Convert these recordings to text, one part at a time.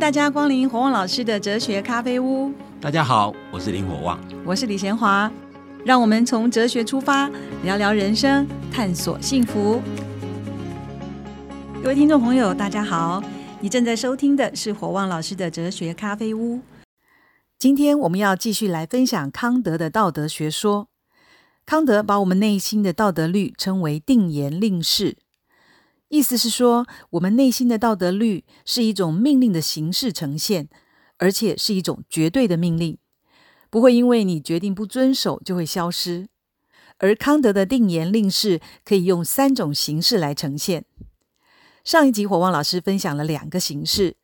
大家光临火旺老师的哲学咖啡屋。大家好，我是林火旺，我是李贤华。让我们从哲学出发，聊聊人生，探索幸福。各位听众朋友，大家好，你正在收听的是火旺老师的哲学咖啡屋。今天我们要继续来分享康德的道德学说。康德把我们内心的道德律称为定言令式。意思是说，我们内心的道德律是一种命令的形式呈现，而且是一种绝对的命令，不会因为你决定不遵守就会消失。而康德的定言令式可以用三种形式来呈现。上一集火旺老师分享了两个形式，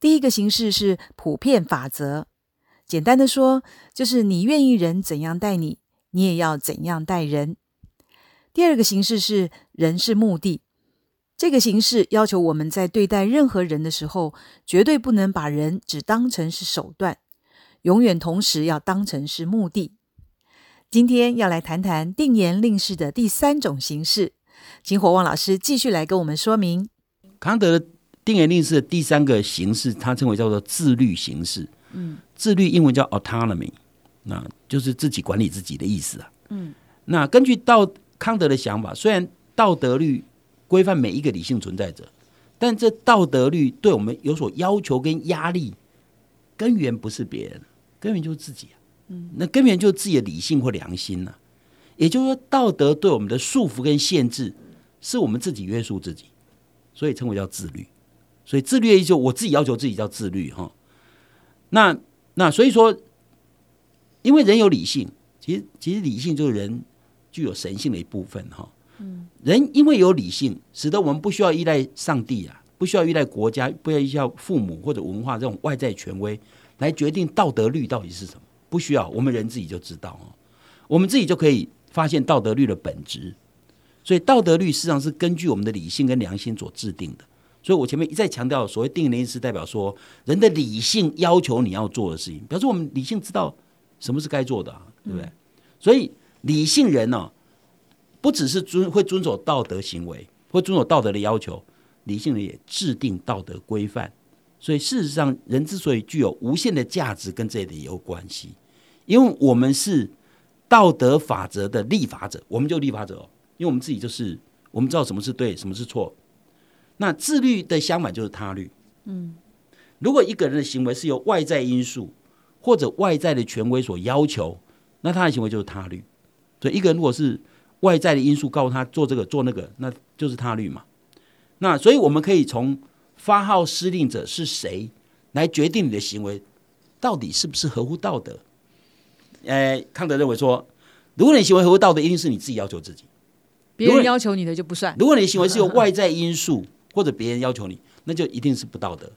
第一个形式是普遍法则，简单的说，就是你愿意人怎样待你，你也要怎样待人。第二个形式是人是目的。这个形式要求我们在对待任何人的时候，绝对不能把人只当成是手段，永远同时要当成是目的。今天要来谈谈定言令式的第三种形式，请火旺老师继续来跟我们说明。康德的定言令式的第三个形式，他称为叫做自律形式。嗯，自律英文叫 autonomy，那就是自己管理自己的意思啊。嗯，那根据道康德的想法，虽然道德律。规范每一个理性存在者，但这道德律对我们有所要求跟压力，根源不是别人，根源就是自己。嗯，那根源就是自己的理性或良心呢。也就是说，道德对我们的束缚跟限制，是我们自己约束自己，所以称为叫自律。所以自律也就，我自己要求自己叫自律哈。那那所以说，因为人有理性，其实其实理性就是人具有神性的一部分哈。人因为有理性，使得我们不需要依赖上帝啊，不需要依赖国家，不要依赖父母或者文化这种外在权威来决定道德律到底是什么。不需要，我们人自己就知道哦，我们自己就可以发现道德律的本质。所以道德律实际上是根据我们的理性跟良心所制定的。所以我前面一再强调，所谓定言是代表说人的理性要求你要做的事情，表示我们理性知道什么是该做的，对不对？所以理性人呢？不只是遵会遵守道德行为，会遵守道德的要求，理性人也制定道德规范。所以事实上，人之所以具有无限的价值，跟这里有关系。因为我们是道德法则的立法者，我们就立法者。因为我们自己就是我们知道什么是对，什么是错。那自律的相反就是他律。嗯，如果一个人的行为是由外在因素或者外在的权威所要求，那他的行为就是他律。所以一个人如果是外在的因素告诉他做这个做那个，那就是他律嘛。那所以我们可以从发号施令者是谁来决定你的行为到底是不是合乎道德。呃，康德认为说，如果你行为合乎道德，一定是你自己要求自己，别人要求你的就不算。如果你的行为是由外在因素或者别人要求你，那就一定是不道德。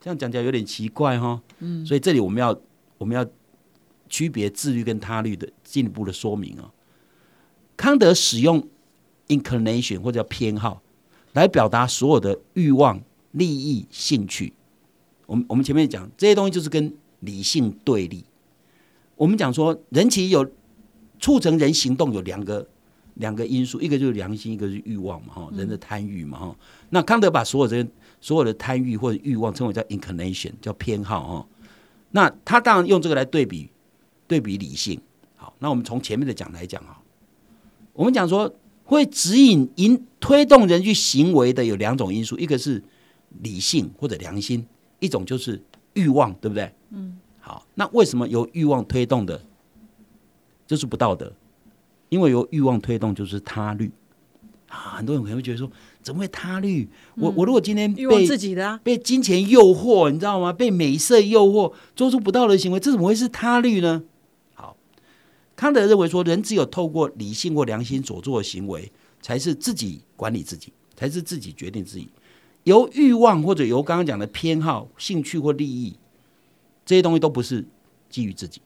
这样讲起来有点奇怪哈。嗯。所以这里我们要我们要区别自律跟他律的进一步的说明啊。康德使用 inclination 或者叫偏好来表达所有的欲望、利益、兴趣。我们我们前面讲这些东西就是跟理性对立。我们讲说人其实有促成人行动有两个两个因素，一个就是良心，一个是欲望嘛，哈，人的贪欲嘛，哈。那康德把所有这些所有的贪欲或者欲望称为叫 inclination，叫偏好，哈。那他当然用这个来对比对比理性。好，那我们从前面的讲来讲啊。我们讲说，会指引、引推动人去行为的有两种因素，一个是理性或者良心，一种就是欲望，对不对？嗯。好，那为什么由欲望推动的，就是不道德？因为由欲望推动就是他律啊。很多人可能会觉得说，怎么会他律？我我如果今天被自己的被金钱诱惑，你知道吗？被美色诱惑，做出不道德行为，这怎么会是他律呢？康德认为说，人只有透过理性或良心所做的行为，才是自己管理自己，才是自己决定自己。由欲望或者由刚刚讲的偏好、兴趣或利益这些东西，都不是基于自己，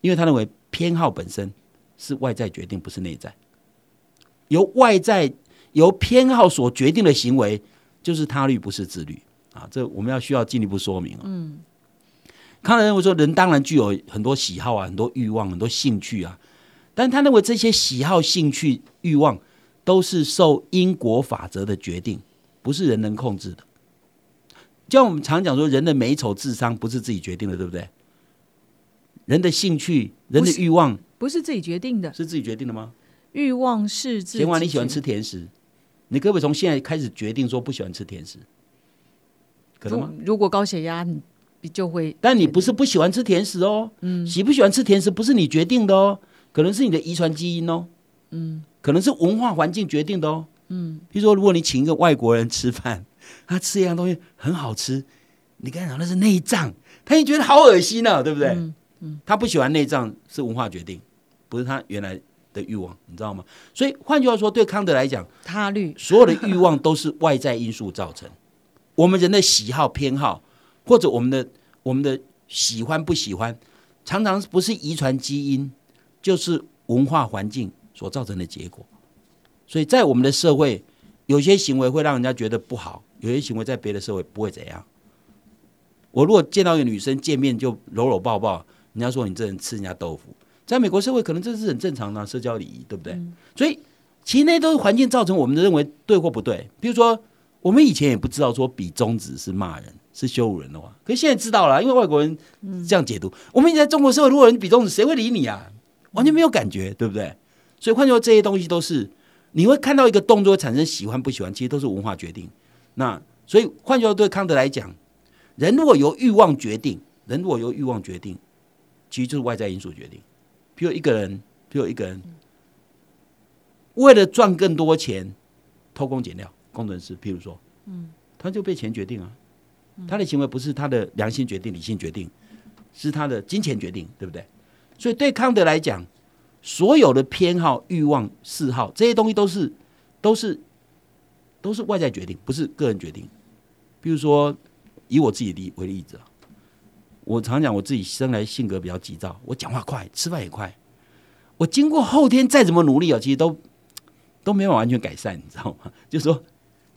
因为他认为偏好本身是外在决定，不是内在。由外在由偏好所决定的行为，就是他律，不是自律啊！这我们要需要进一步说明嗯。康德认为说，人当然具有很多喜好啊，很多欲望，很多兴趣啊，但他认为这些喜好、兴趣、欲望都是受因果法则的决定，不是人能控制的。就像我们常讲说，人的美丑智商不是自己决定的，对不对？人的兴趣、人的欲望不是自己决定的，是自己决定的吗？欲望是自己。闲话，你喜欢吃甜食，你可不可以从现在开始决定说不喜欢吃甜食？可能吗？如果高血压，你就会。但你不是不喜欢吃甜食哦，嗯，喜不喜欢吃甜食不是你决定的哦，可能是你的遗传基因哦，嗯，可能是文化环境决定的哦，嗯。比如说，如果你请一个外国人吃饭，他吃一样东西很好吃，你跟他讲那是内脏，他也觉得好恶心呢，对不对？嗯嗯，他不喜欢内脏是文化决定，不是他原来的欲望，你知道吗？所以换句话说，对康德来讲，他律 所有的欲望都是外在因素造成。我们人的喜好偏好，或者我们的我们的喜欢不喜欢，常常不是遗传基因，就是文化环境所造成的结果。所以在我们的社会，有些行为会让人家觉得不好，有些行为在别的社会不会怎样。我如果见到一个女生见面就搂搂抱抱，人家说你这人吃人家豆腐，在美国社会可能这是很正常的社交礼仪，对不对？所以其实那都是环境造成我们的认为对或不对。比如说。我们以前也不知道说比中指是骂人是羞辱人的话，可是现在知道了，因为外国人这样解读。我们在中国社会，如果人比中指，谁会理你啊？完全没有感觉，对不对？所以换句话说，这些东西都是你会看到一个动作产生喜欢不喜欢，其实都是文化决定。那所以换句话对康德来讲，人如果由欲望决定，人如果由欲望决定，其实就是外在因素决定。比如一个人，比如一个人为了赚更多钱，偷工减料。工程师，譬如说，嗯，他就被钱决定啊，他的行为不是他的良心决定、理性决定，是他的金钱决定，对不对？所以对康德来讲，所有的偏好、欲望、嗜好这些东西都是都是都是外在决定，不是个人决定。比如说，以我自己例为例子啊，我常讲我自己生来性格比较急躁，我讲话快，吃饭也快，我经过后天再怎么努力啊，其实都都没有完全改善，你知道吗？就是说。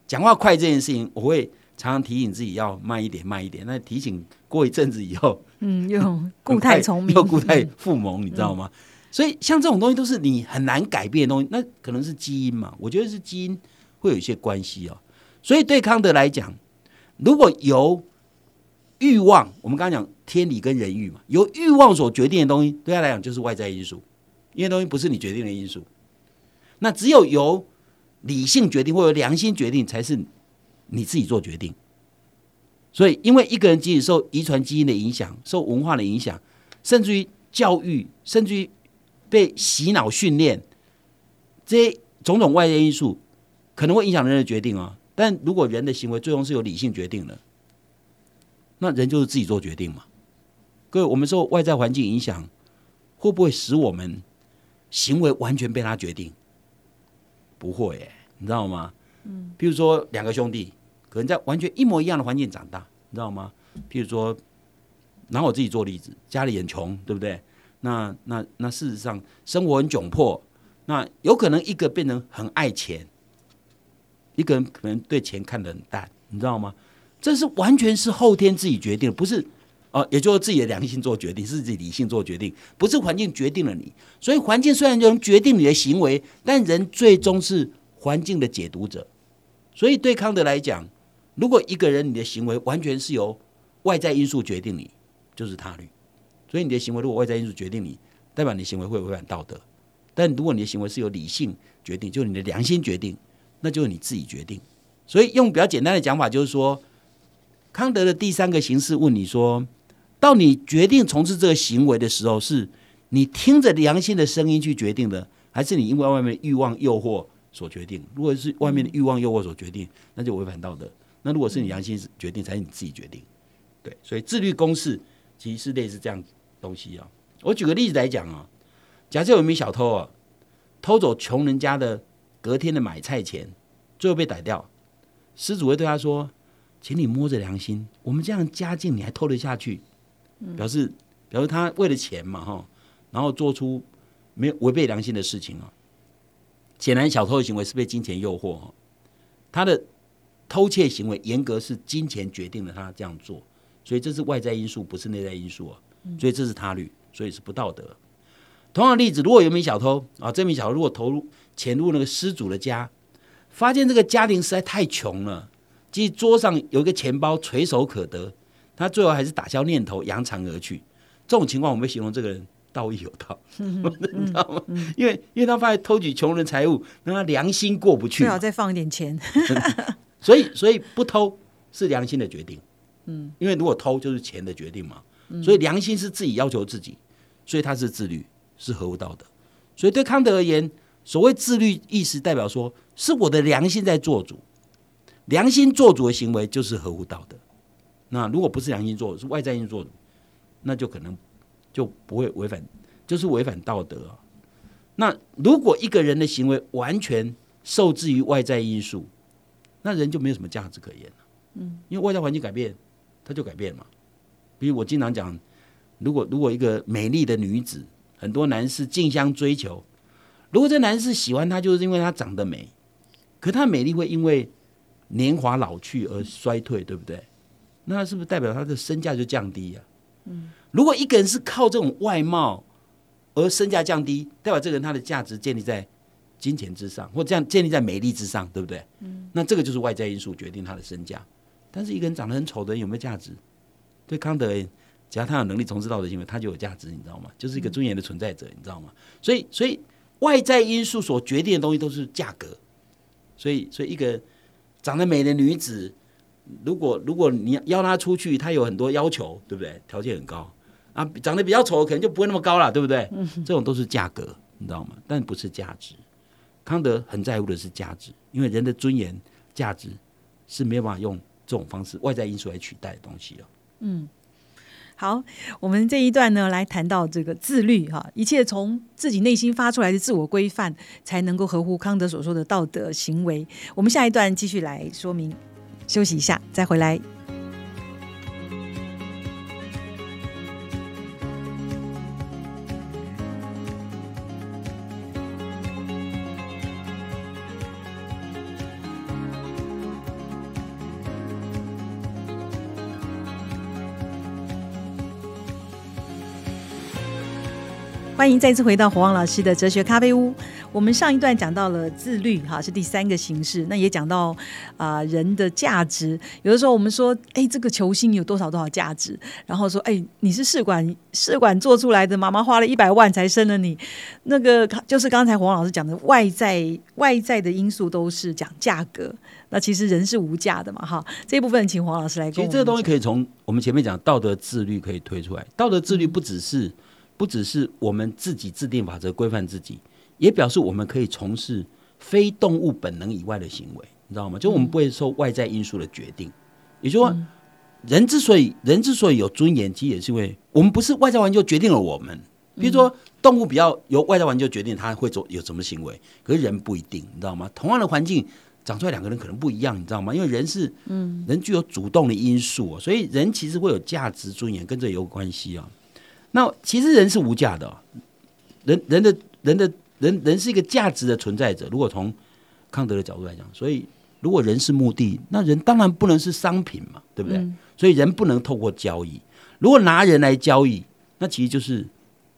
讲话快这件事情，我会常常提醒自己要慢一点，慢一点。那提醒过一阵子以后，嗯，又 固态聪明，又固态复萌，你知道吗？所以像这种东西都是你很难改变的东西，那可能是基因嘛？我觉得是基因会有一些关系哦。所以对康德来讲，如果由欲望，我们刚刚讲天理跟人欲嘛，由欲望所决定的东西，对他来讲就是外在因素，因为东西不是你决定的因素。那只有由理性决定或者良心决定才是你自己做决定，所以因为一个人即使受遗传基因的影响、受文化的影响，甚至于教育，甚至于被洗脑训练，这些种种外在因素可能会影响人的决定啊。但如果人的行为最终是由理性决定的，那人就是自己做决定嘛。各位，我们受外在环境影响，会不会使我们行为完全被他决定？不会，你知道吗？嗯，譬如说两个兄弟，可能在完全一模一样的环境长大，你知道吗？譬如说，拿我自己做例子，家里很穷，对不对？那那那事实上生活很窘迫，那有可能一个变成很爱钱，一个人可能对钱看得很淡，你知道吗？这是完全是后天自己决定，不是。哦，也就是自己的良心做决定，是自己理性做决定，不是环境决定了你。所以环境虽然能决定你的行为，但人最终是环境的解读者。所以对康德来讲，如果一个人你的行为完全是由外在因素决定你，就是他律。所以你的行为如果外在因素决定你，代表你行为会违反道德。但如果你的行为是由理性决定，就是你的良心决定，那就是你自己决定。所以用比较简单的讲法，就是说，康德的第三个形式问你说。到你决定从事这个行为的时候，是你听着良心的声音去决定的，还是你因为外面的欲望诱惑所决定？如果是外面的欲望诱惑所决定，那就违反道德。那如果是你良心决定，才是你自己决定。对，所以自律公式其实是类似这样东西啊。我举个例子来讲啊，假设有一名小偷啊，偷走穷人家的隔天的买菜钱，最后被逮掉，失主会对他说：“请你摸着良心，我们这样家境你还偷得下去？”表示，表示他为了钱嘛，哈，然后做出没有违背良心的事情啊。显然，小偷的行为是被金钱诱惑，他的偷窃行为严格是金钱决定了他这样做，所以这是外在因素，不是内在因素啊。所以这是他律，所以是不道德。同样的例子，如果有名小偷啊，这名小偷如果投入潜入那个失主的家，发现这个家庭实在太穷了，即桌上有一个钱包垂手可得，他最后还是打消念头，扬长而去。这种情况，我们形容这个人道义有道，你知道吗？因为因为他发现偷取穷人财物，让他良心过不去最，好再放一点钱。所以所以不偷是良心的决定。嗯，因为如果偷就是钱的决定嘛，所以良心是自己要求自己，所以他是自律，是合乎道德。所以对康德而言，所谓自律意识代表说是我的良心在做主，良心做主的行为就是合乎道德。那如果不是良心做主，是外在因素做主，那就可能就不会违反，就是违反道德啊。那如果一个人的行为完全受制于外在因素，那人就没有什么价值可言了。嗯，因为外在环境改变，他就改变嘛。比如我经常讲，如果如果一个美丽的女子，很多男士竞相追求，如果这男士喜欢她，就是因为她长得美，可她美丽会因为年华老去而衰退，对不对？那是不是代表他的身价就降低呀、嗯，如果一个人是靠这种外貌而身价降低，代表这个人他的价值建立在金钱之上，或这样建立在美丽之上，对不对？嗯，那这个就是外在因素决定他的身价。但是一个人长得很丑的人有没有价值？对康德而言，只要他有能力从事道德行为，他就有价值，你知道吗？就是一个尊严的存在者，你知道吗？所以，所以外在因素所决定的东西都是价格。所以，所以一个长得美的女子，如果如果你邀他出去，他有很多要求，对不对？条件很高啊，长得比较丑，可能就不会那么高了，对不对？这种都是价格，你知道吗？但不是价值。康德很在乎的是价值，因为人的尊严、价值是没有办法用这种方式外在因素来取代的东西了。嗯。好，我们这一段呢，来谈到这个自律哈，一切从自己内心发出来的自我规范，才能够合乎康德所说的道德行为。我们下一段继续来说明，休息一下，再回来。欢迎再次回到火旺老师的哲学咖啡屋。我们上一段讲到了自律，哈，是第三个形式。那也讲到啊、人的价值。有的时候我们说，哎，这个球星有多少多少价值？然后说，哎，你是试管试管做出来的，妈妈花了一百万才生了你。那个就是刚才黄老师讲的外在外在的因素都是讲价格。那其实人是无价的嘛，哈。这一部分请黄老师来跟我们其实这个东西可以从我们前面讲道德自律可以推出来。道德自律不只是不只是我们自己制定法则规范自己，也表示我们可以从事非动物本能以外的行为，你知道吗？就我们不会受外在因素的决定。也就是说，人之所以人之所以有尊严，其实也是因为我们不是外在环境就决定了我们。比如说，动物比较由外在环境决定它会做有什么行为，可是人不一定，你知道吗？同样的环境长出来两个人可能不一样，你知道吗？因为人是嗯，人具有主动的因素、哦，所以人其实会有价值尊严，跟这有关系啊、那其实人是无价的哦、人人的人的人人是一个价值的存在者。如果从康德的角度来讲，所以如果人是目的，那人当然不能是商品嘛，对不对？所以人不能透过交易。如果拿人来交易，那其实就是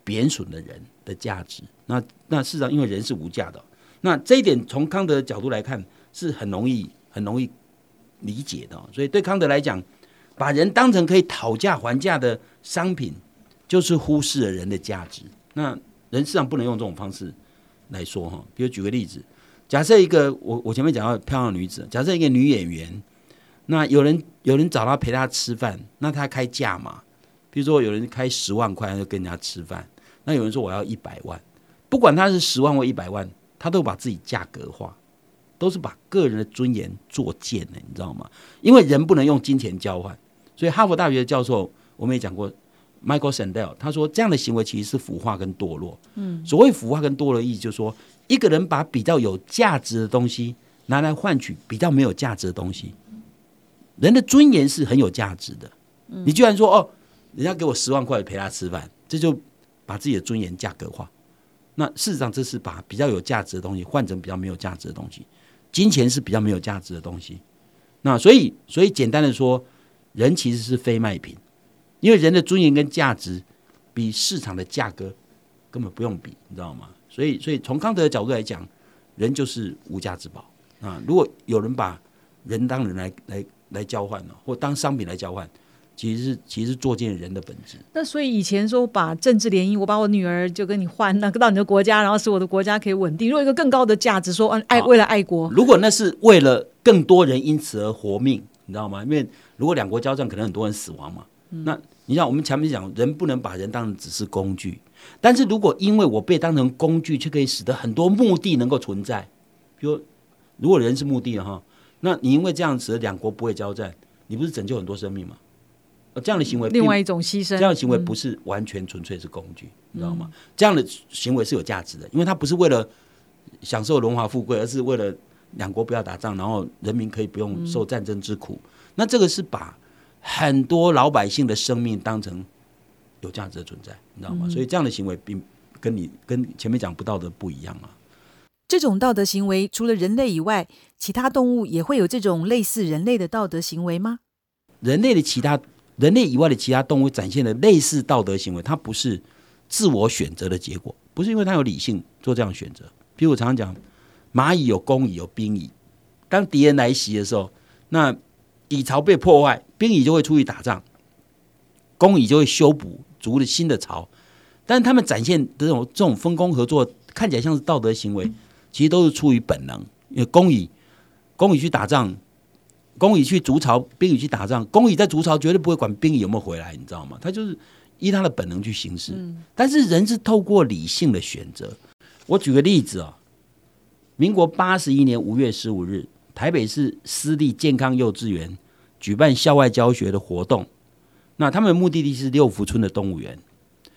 贬损了人的价值。那那事实上，因为人是无价的哦，那这一点从康德的角度来看是很容易很容易理解的哦。所以对康德来讲，把人当成可以讨价还价的商品，就是忽视了人的价值。那人事上不能用这种方式来说哈。比如举个例子，假设一个我我前面讲到漂亮女子，假设一个女演员，那有人有人找她陪她吃饭，那她开价嘛？比如说有人开十万块，就跟人家吃饭，那有人说我要一百万，不管他是十万或一百万，他都把自己价格化，都是把个人的尊严作贱的，你知道吗？因为人不能用金钱交换，所以哈佛大学的教授我们也讲过，Michael Sandel，他说这样的行为其实是腐化跟堕落。嗯，所谓腐化跟堕落意思就是说，一个人把比较有价值的东西拿来换取比较没有价值的东西。人的尊严是很有价值的，你居然说哦，人家给我十万块陪他吃饭，这就把自己的尊严价格化。那事实上，这是把比较有价值的东西换成比较没有价值的东西。金钱是比较没有价值的东西。那所以，所以简单的说，人其实是非卖品，因为人的尊严跟价值比市场的价格根本不用比，你知道吗？所以，所以从康德的角度来讲，人就是无价之宝啊。如果有人把人当人来来来交换呢，或当商品来交换，其实是其实是作践人的本质。那所以以前说把政治联姻，我把我女儿就跟你换，那到你的国家，然后使我的国家可以稳定。如果一个更高的价值，说爱为了爱国，如果那是为了更多人因此而活命，你知道吗？因为如果两国交战，可能很多人死亡嘛。那你像我们前面讲，人不能把人当成只是工具。但是如果因为我被当成工具，却可以使得很多目的能够存在，比如如果人是目的的哈，那你因为这样子两国不会交战，你不是拯救很多生命吗？这样的行为，另外一种牺牲，这样的行为不是完全纯粹是工具，你知道吗？这样的行为是有价值的，因为它不是为了享受荣华富贵，而是为了两国不要打仗，然后人民可以不用受战争之苦。那这个是把很多老百姓的生命当成。有价值的存在，你知道吗？所以这样的行为并跟你跟前面讲不道德不一样啊。这种道德行为除了人类以外，其他动物也会有这种类似人类的道德行为吗？人类的其他人类以外的其他动物展现的类似道德行为，它不是自我选择的结果，不是因为它有理性做这样选择。比如我常常讲，蚂蚁有公蚁有兵蚁，当敌人来袭的时候，那蚁巢被破坏，兵蚁就会出去打仗，工蚁就会修补。筑了新的巢，但是他们展现的这种这种分工合作，看起来像是道德行为，其实都是出于本能。因为工蚁，工蚁去打仗，工蚁去筑巢，兵蚁去打仗，工蚁在筑巢绝对不会管兵蚁有没有回来，你知道吗？他就是依他的本能去行事。但是人是透过理性的选择。我举个例子啊，民国八十一年五月十五日，台北市私立健康幼稚园举办校外教学的活动。那他们的目的地是六福村的动物园，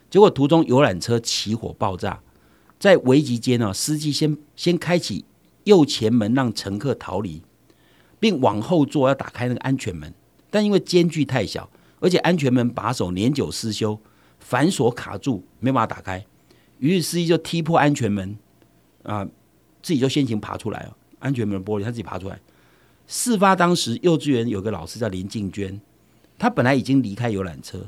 结果途中游览车起火爆炸，在危急间呢，司机先先开启右前门让乘客逃离，并往后座要打开那个安全门，但因为间距太小，而且安全门把手年久失修，反锁卡住，没办法打开，于是司机就踢破安全门，啊，自己就先行爬出来了，安全门玻璃他自己爬出来。事发当时，幼稚园有个老师叫林静娟。她本来已经离开游览车，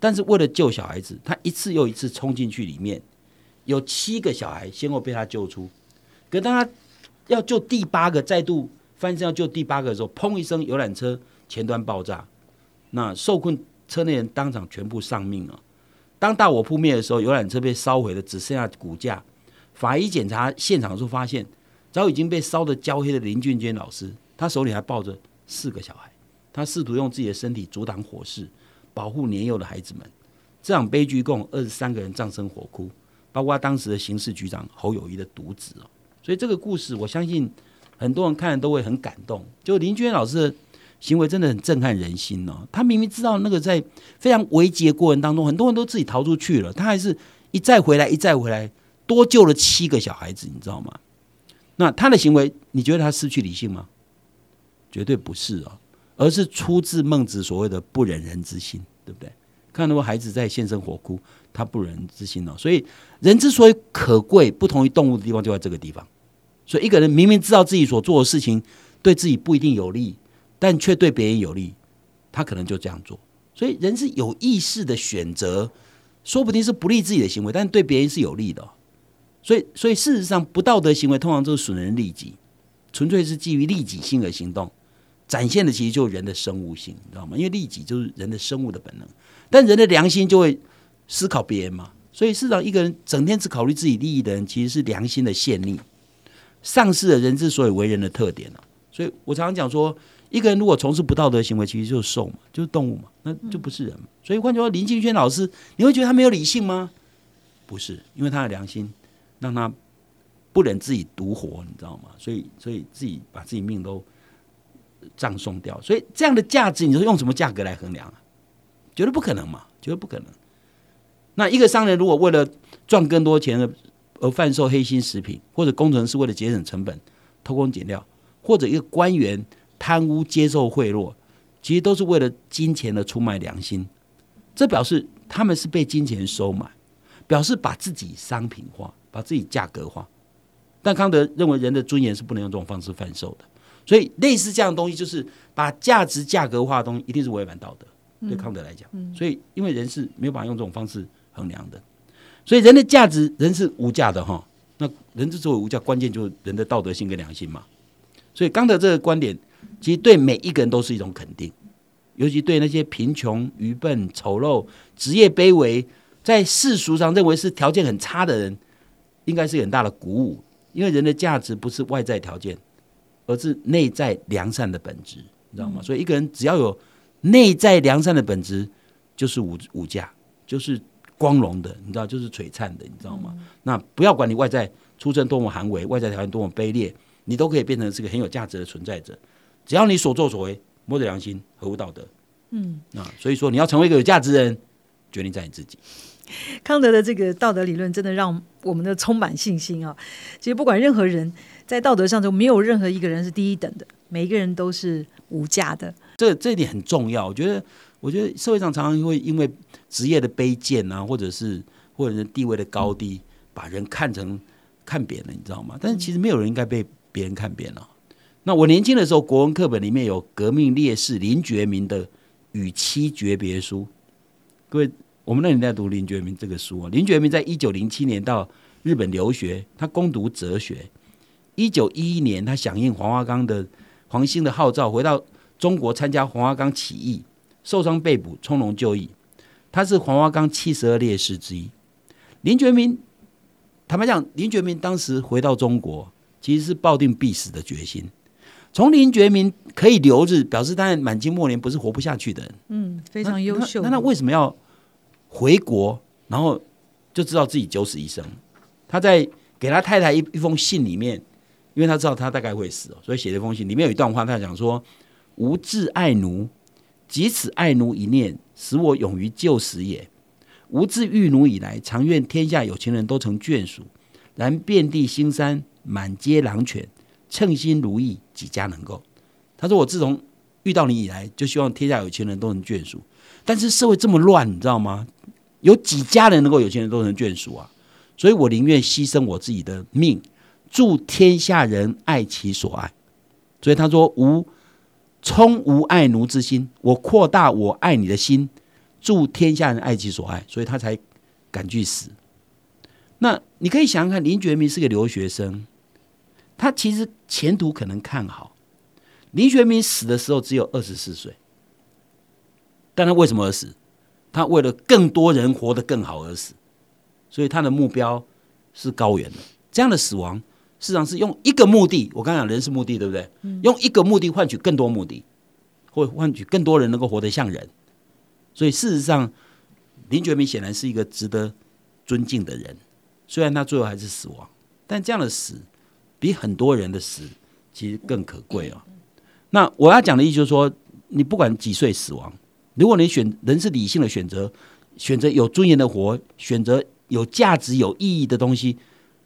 但是为了救小孩子，她一次又一次冲进去里面，有七个小孩先后被她救出。可当她要救第八个，再度翻身要救第八个的时候，砰一声，游览车前端爆炸，那受困车内人当场全部丧命了。当大火扑灭的时候，游览车被烧毁的只剩下骨架。法医检查现场的时候发现，早已经被烧得焦黑的林俊娟老师，他手里还抱着四个小孩。他试图用自己的身体阻挡火势，保护年幼的孩子们。这场悲剧共二十三个人葬身火窟，包括当时的刑事局长侯友谊的独子哦。所以这个故事，我相信很多人看了都会很感动。就林娟老师的行为真的很震撼人心哦。他明明知道那个在非常危急的过程当中，很多人都自己逃出去了，他还是一再回来，一再回来，多救了七个小孩子，你知道吗？那他的行为，你觉得他失去理性吗？绝对不是哦。而是出自孟子所谓的不忍人之心，对不对？看到孩子在现身火窟，他不忍之心哦。所以人之所以可贵，不同于动物的地方就在这个地方。所以一个人明明知道自己所做的事情对自己不一定有利，但却对别人有利，他可能就这样做。所以人是有意识的选择，说不定是不利自己的行为，但对别人是有利的。所以，所以事实上，不道德行为通常都是损人利己，纯粹是基于利己性而行动。展现的其实就是人的生物性，你知道吗？因为利己就是人的生物的本能，但人的良心就会思考别人嘛。所以，市场一个人整天只考虑自己利益的人，其实是良心的陷溺，丧失了人之所以为人的特点了。所以我常常讲说，一个人如果从事不道德行为，其实就是兽嘛，就是动物嘛，那就不是人。所以换句话说，林敬轩老师，你会觉得他没有理性吗？不是，因为他的良心让他不忍自己独活，你知道吗？所以，所以自己把自己命都。葬送掉，所以这样的价值，你说用什么价格来衡量啊？绝对不可能嘛，绝对不可能。那一个商人如果为了赚更多钱而贩售黑心食品，或者工程师为了节省成本偷工减料，或者一个官员贪污接受贿赂，其实都是为了金钱的出卖良心。这表示他们是被金钱收买，表示把自己商品化，把自己价格化。但康德认为人的尊严是不能用这种方式贩售的。所以，类似这样的东西，就是把价值价格化的东西，一定是违反道德。对康德来讲，所以因为人是没有办法用这种方式衡量的，所以人的价值，人是无价的哈。那人之所以无价，关键就是人的道德性跟良心嘛。所以，康德这个观点其实对每一个人都是一种肯定，尤其对那些贫穷、愚笨、丑陋、职业卑微，在世俗上认为是条件很差的人，应该是很大的鼓舞。因为人的价值不是外在条件，而是内在良善的本质，你知道吗？所以一个人只要有内在良善的本质，就是无无价，就是光荣的，你知道，就是璀璨的，你知道吗？那不要管你外在出身多么寒微，外在条件多么卑劣，你都可以变成是个很有价值的存在者。只要你所作所为摸着良心，合乎道德，嗯，啊，所以说你要成为一个有价值的人，决定在你自己。康德的这个道德理论真的让我们的充满信心啊！其实不管任何人，在道德上就没有任何一个人是第一等的，每一个人都是无价的。这这一点很重要。我觉得，我觉得社会上常常会因为职业的卑贱啊，或者是或者是地位的高低，把人看成看扁了，你知道吗？但是其实没有人应该被别人看扁了。那我年轻的时候，国文课本里面有革命烈士林觉民的《与妻诀别书》，各位。我们那年代读林觉民这个书啊，林觉民在一九零七年到日本留学，他攻读哲学。一九一一年，他响应黄花岗的黄兴的号召，回到中国参加黄花岗起义，受伤被捕，从容就义。他是黄花岗七十二烈士之一。林觉民，坦白讲，林觉民当时回到中国，其实是抱定必死的决心。从林觉民可以留日，表示他满清末年不是活不下去的人。嗯，非常优秀。那他为什么要？回国，然后就知道自己九死一生。他在给他太太一一封信里面，因为他知道他大概会死，所以写了一封信。里面有一段话，他讲说：“吾自爱奴，即此爱奴一念，使我勇于救死也。吾自遇奴以来，常愿天下有情人都成眷属。然遍地腥山，满街狼犬，称心如意，几家能够？”他说：“我自从遇到你以来，就希望天下有情人都能眷属。但是社会这么乱，你知道吗？”有几家人能够有钱人都成眷属啊？所以我宁愿牺牲我自己的命，助天下人爱其所爱。所以他说：“无充无爱奴之心，我扩大我爱你的心，助天下人爱其所爱。”所以他才敢去死。那你可以想想看，林觉民是个留学生，他其实前途可能看好。林觉民死的时候只有二十四岁，但他为什么而死？他为了更多人活得更好而死，所以他的目标是高远的。这样的死亡，事实上是用一个目的。我刚讲人是目的，对不对？用一个目的换取更多目的，或换取更多人能够活得像人。所以事实上，林觉民显然是一个值得尊敬的人。虽然他最后还是死亡，但这样的死比很多人的死其实更可贵啊。那我要讲的意思就是说，你不管几岁死亡。如果你选人是理性的选择，选择有尊严的活，选择有价值、有意义的东西，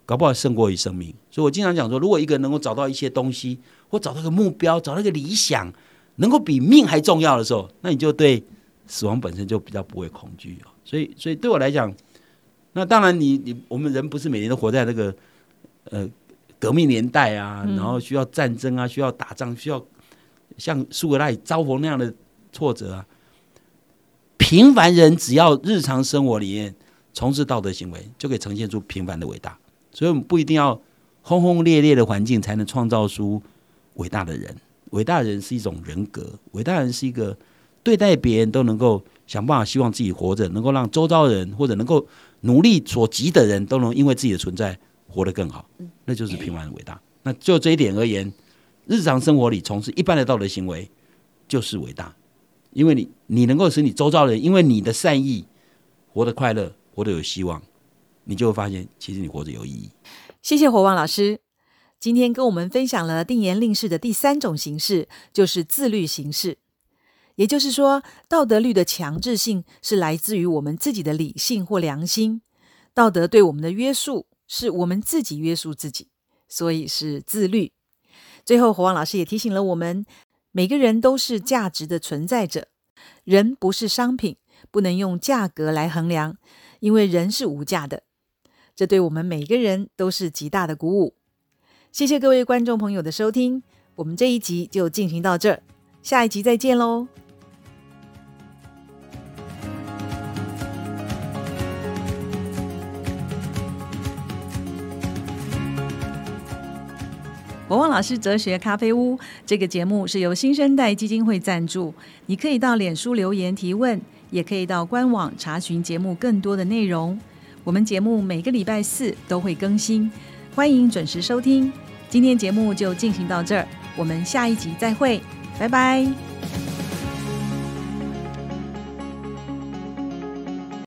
搞不好胜过于生命。所以我经常讲说，如果一个人能够找到一些东西，或找到一个目标，找到一个理想，能够比命还重要的时候，那你就对死亡本身就比较不会恐惧哦。所以，所以对我来讲，那当然，你你我们人不是每年都活在那个呃革命年代啊，然后需要战争啊，需要打仗，需要像苏格拉底遭逢那样的挫折啊。平凡人只要日常生活里面从事道德行为，就可以呈现出平凡的伟大。所以，我们不一定要轰轰烈烈的环境才能创造出伟大的人。伟大的人是一种人格，伟大人是一个对待别人都能够想办法，希望自己活着，能够让周遭人或者能够努力所及的人都能因为自己的存在活得更好。那就是平凡的伟大。那就这一点而言，日常生活里从事一般的道德行为就是伟大。因为你，你能够使你周遭人因为你的善意活得快乐，活得有希望，你就会发现，其实你活着有意义。谢谢火旺老师，今天跟我们分享了定言令式的第三种形式，就是自律形式。也就是说，道德律的强制性是来自于我们自己的理性或良心，道德对我们的约束是我们自己约束自己，所以是自律。最后，火旺老师也提醒了我们。每个人都是价值的存在者，人不是商品，不能用价格来衡量，因为人是无价的。这对我们每个人都是极大的鼓舞。谢谢各位观众朋友的收听，我们这一集就进行到这儿，下一集再见喽。我旺老师哲学咖啡屋这个节目是由新生代基金会赞助，你可以到脸书留言提问，也可以到官网查询节目更多的内容。我们节目每个礼拜四都会更新，欢迎准时收听。今天节目就进行到这儿，我们下一集再会，拜拜。